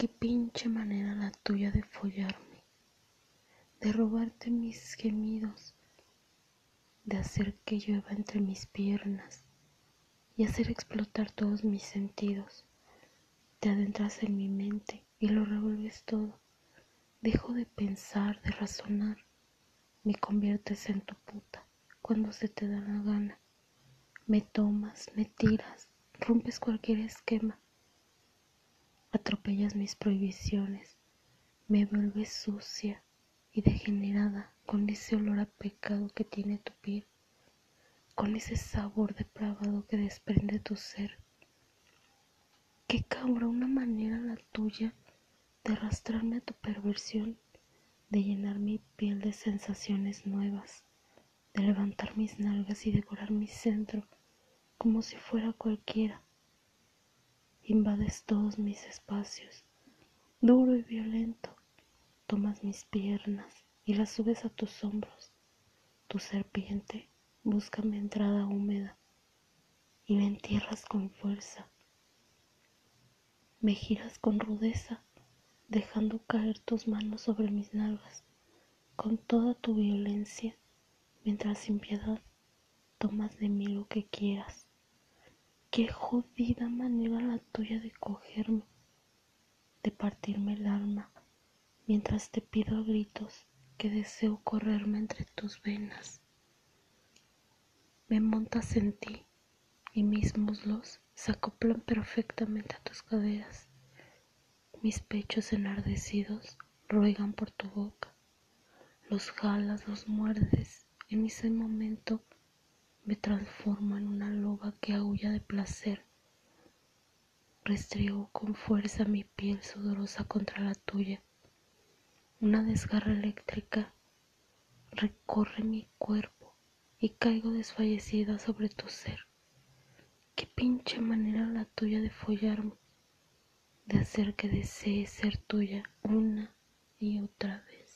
Qué pinche manera la tuya de follarme, de robarte mis gemidos, de hacer que llueva entre mis piernas y hacer explotar todos mis sentidos. Te adentras en mi mente y lo revuelves todo. Dejo de pensar, de razonar. Me conviertes en tu puta cuando se te da la gana. Me tomas, me tiras, rompes cualquier esquema. Atropellas mis prohibiciones. Me vuelves sucia y degenerada con ese olor a pecado que tiene tu piel, con ese sabor depravado que desprende tu ser. Qué una manera la tuya de arrastrarme a tu perversión, de llenar mi piel de sensaciones nuevas, de levantar mis nalgas y decorar mi centro como si fuera cualquiera. Invades todos mis espacios, duro y violento, tomas mis piernas y las subes a tus hombros. Tu serpiente busca mi entrada húmeda y me entierras con fuerza. Me giras con rudeza dejando caer tus manos sobre mis nalgas con toda tu violencia, mientras sin piedad tomas de mí lo que quieras. Qué jodida manera la tuya de cogerme, de partirme el alma, mientras te pido a gritos que deseo correrme entre tus venas. Me montas en ti y mis muslos se acoplan perfectamente a tus caderas mis pechos enardecidos ruegan por tu boca. Los jalas, los muerdes. En ese momento me transformo en una loba que aúlla de placer. Restriego con fuerza mi piel sudorosa contra la tuya. Una desgarra eléctrica recorre mi cuerpo y caigo desfallecida sobre tu ser. Qué pinche manera la tuya de follarme de hacer que desee ser tuya una y otra vez.